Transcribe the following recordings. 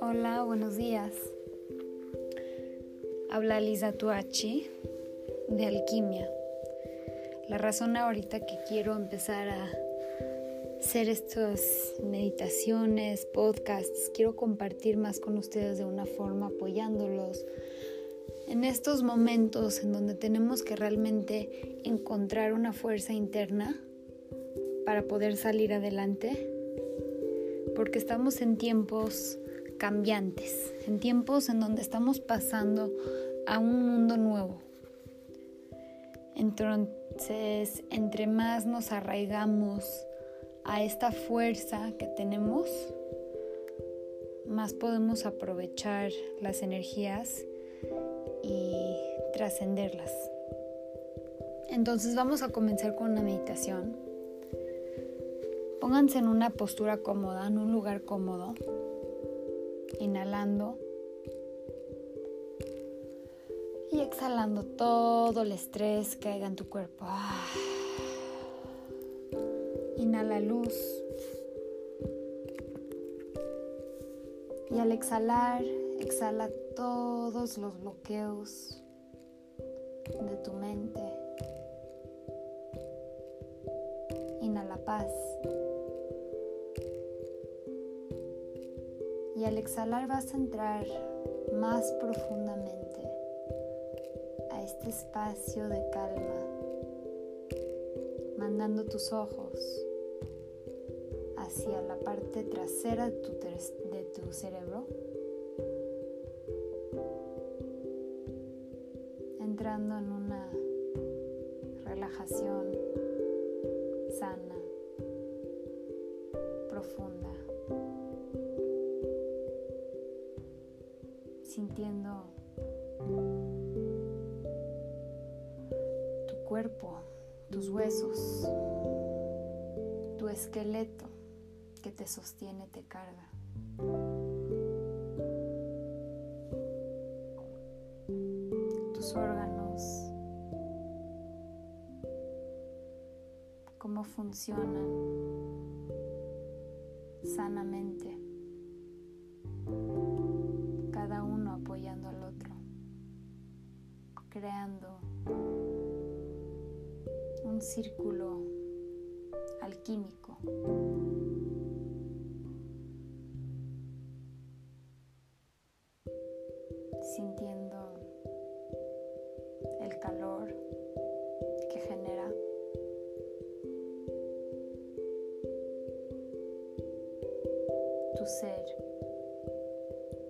Hola, buenos días. Habla Lisa Tuachi de Alquimia. La razón ahorita que quiero empezar a hacer estas meditaciones, podcasts, quiero compartir más con ustedes de una forma apoyándolos en estos momentos en donde tenemos que realmente encontrar una fuerza interna para poder salir adelante, porque estamos en tiempos cambiantes, en tiempos en donde estamos pasando a un mundo nuevo. Entonces, entre más nos arraigamos a esta fuerza que tenemos, más podemos aprovechar las energías y trascenderlas. Entonces vamos a comenzar con una meditación. Pónganse en una postura cómoda, en un lugar cómodo, inhalando y exhalando todo el estrés que haya en tu cuerpo. Inhala luz. Y al exhalar, exhala todos los bloqueos de tu mente. Inhala paz. Y al exhalar vas a entrar más profundamente a este espacio de calma, mandando tus ojos hacia la parte trasera de tu, cerebro entrando en una relajación sana, profunda, sintiendo tu cuerpo, tus huesos, tu esqueleto que te sostiene, te carga. órganos, cómo funcionan sanamente, círculo alquímico. tu ser,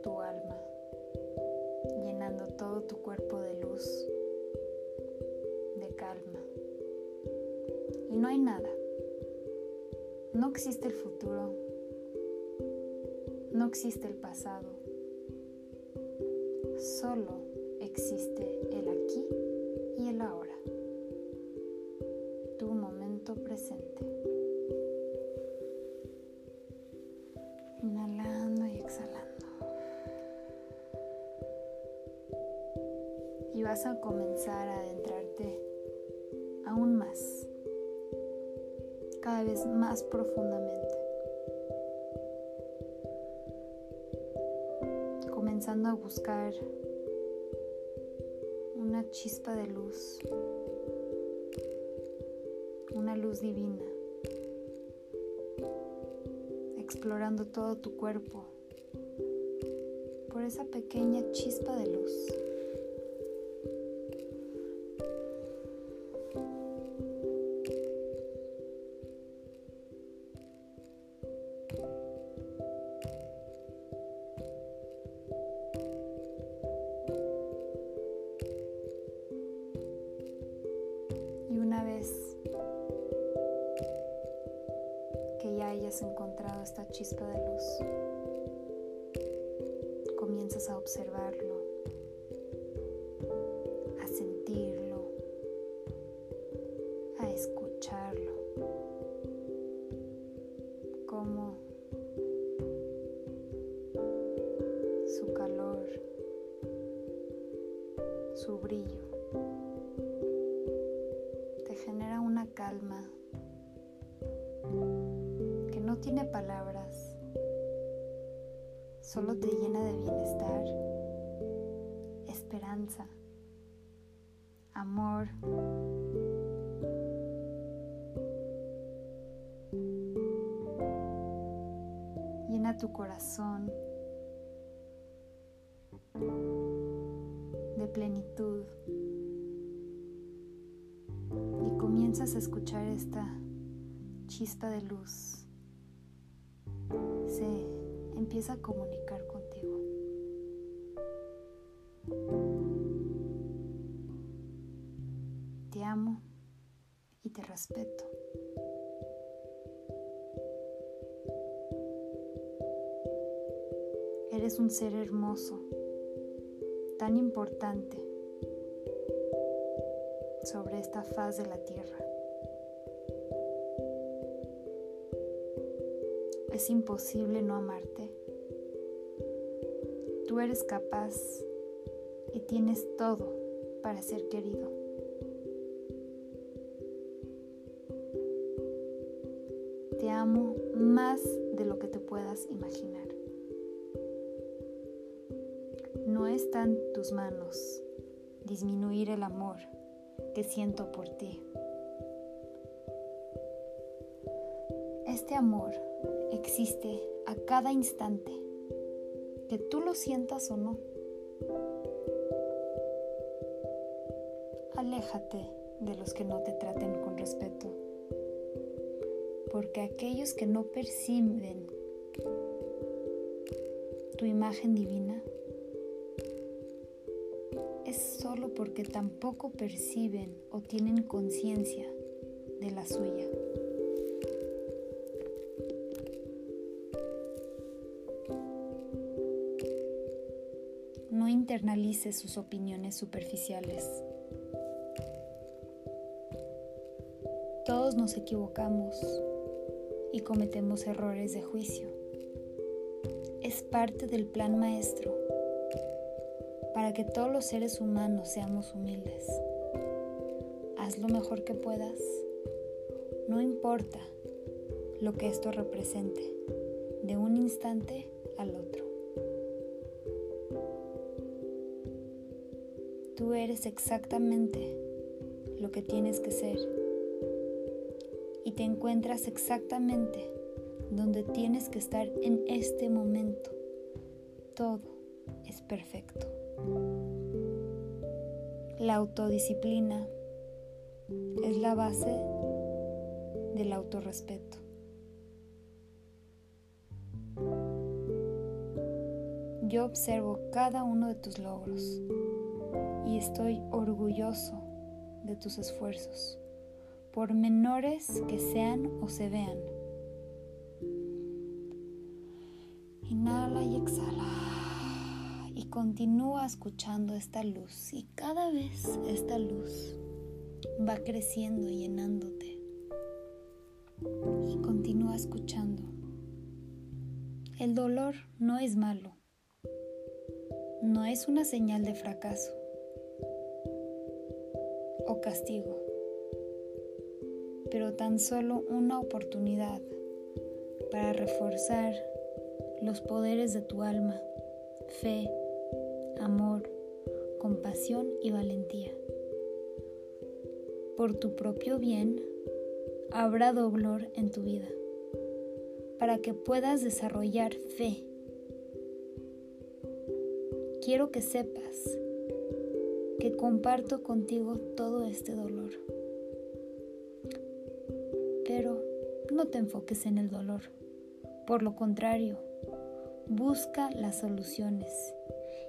tu alma, llenando todo tu cuerpo de luz, Y no hay nada. No existe el futuro. No existe el pasado. Solo existe el aquí y el ahora. Tu momento presente. vas a comenzar a adentrarte aún más, cada vez más profundamente. Comenzando a buscar una chispa de luz, una luz divina, explorando todo tu cuerpo por esa pequeña chispa de luz. Encontrado esta chispa de luz, comienzas a observarlo, a sentirlo, a escucharlo, como su calor, su brillo, te genera una calma tiene palabras, solo te llena de bienestar, esperanza, amor. Llena tu corazón de plenitud y comienzas a escuchar esta chispa de luz. Empieza a comunicar contigo. Te amo y te respeto. Eres un ser hermoso tan importante sobre esta faz de la tierra. Es imposible no amarte. Tú eres capaz y tienes todo para ser querido. Te amo más de lo que te puedas imaginar. No está en tus manos disminuir el amor que siento por ti. Este amor existe a cada instante, que tú lo sientas o no. Aléjate de los que no te traten con respeto, porque aquellos que no perciben tu imagen divina es solo porque tampoco perciben o tienen conciencia de la suya. Internalice sus opiniones superficiales. Todos nos equivocamos y cometemos errores de juicio. Es parte del plan maestro para que todos los seres humanos seamos humildes. Haz lo mejor que puedas. No importa lo que esto represente, de un instante al otro. Tú eres exactamente lo que tienes que ser y te encuentras exactamente donde tienes que estar en este momento. Todo es perfecto. La autodisciplina es la base del autorrespeto. Yo observo cada uno de tus logros y estoy orgulloso de tus esfuerzos, por menores que sean o se vean. Inhala y exhala continúa escuchando esta luz y cada vez esta luz va creciendo y llenándote. Y continúa escuchando. El dolor no es malo, no es una señal de fracaso castigo, pero tan solo una oportunidad para reforzar los poderes de tu alma, fe, amor, compasión y valentía. Por tu propio bien, habrá dolor en tu vida, para que puedas desarrollar fe. Quiero que sepas que comparto contigo todo este dolor. Pero no te enfoques en el dolor. Por lo contrario, busca las soluciones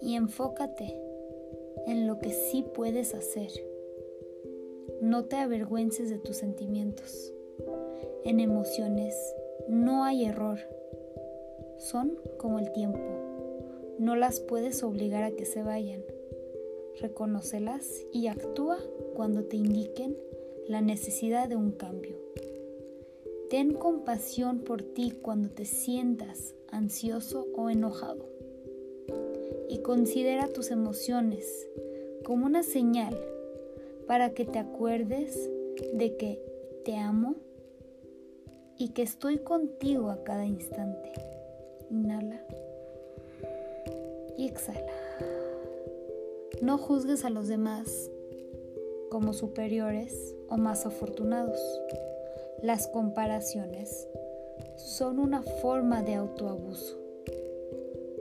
y enfócate en lo que sí puedes hacer. No te avergüences de tus sentimientos. En emociones no hay error. Son como el tiempo. No las puedes obligar a que se vayan. Reconócelas y actúa cuando te indiquen la necesidad de un cambio. Ten compasión por ti cuando te sientas ansioso o enojado y considera tus emociones como una señal para que te acuerdes de que te amo y que estoy contigo a cada instante. Inhala y exhala. No juzgues a los demás como superiores o más afortunados. Las comparaciones son una forma de autoabuso.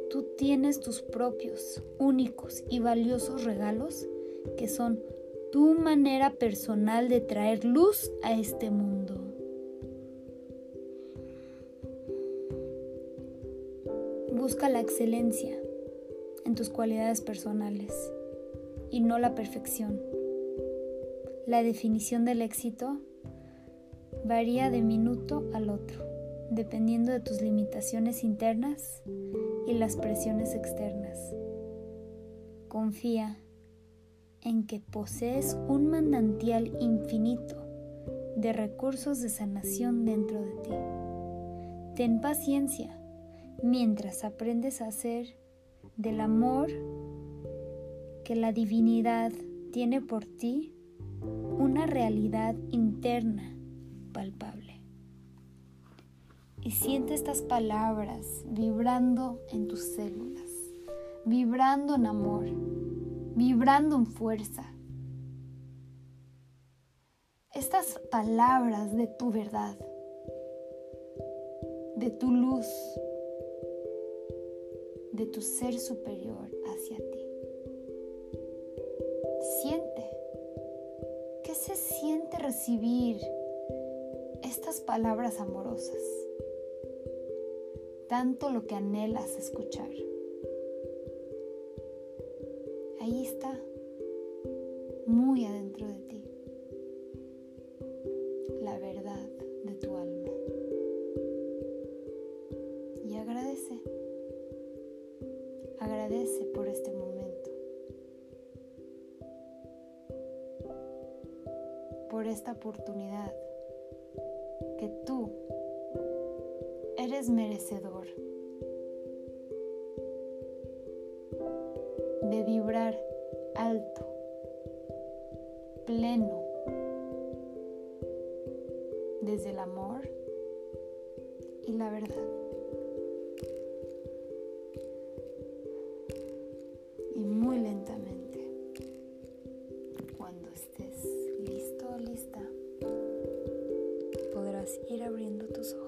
Tú tienes tus propios, únicos y valiosos regalos que son tu manera personal de traer luz a este mundo. Busca la excelencia en tus cualidades personales y no la perfección. La definición del éxito varía de minuto al otro, dependiendo de tus limitaciones internas y las presiones externas. Confía en que posees un manantial infinito de recursos de sanación dentro de ti. Ten paciencia mientras aprendes a hacer del amor que la divinidad tiene por ti una realidad interna palpable. Y siente estas palabras vibrando en tus células, vibrando en amor, vibrando en fuerza. Estas palabras de tu verdad, de tu luz, de tu ser superior. Siente. ¿Qué se siente recibir estas palabras amorosas? Tanto lo que anhelas escuchar. Ahí está, muy adentro de ti, la verdad de tu alma. Y agradece, agradece por este momento, esta oportunidad que tú eres merecedor. de vibrar alto, pleno, desde el amor y la verdad. Y muy lentamente, ir abriendo tus ojos.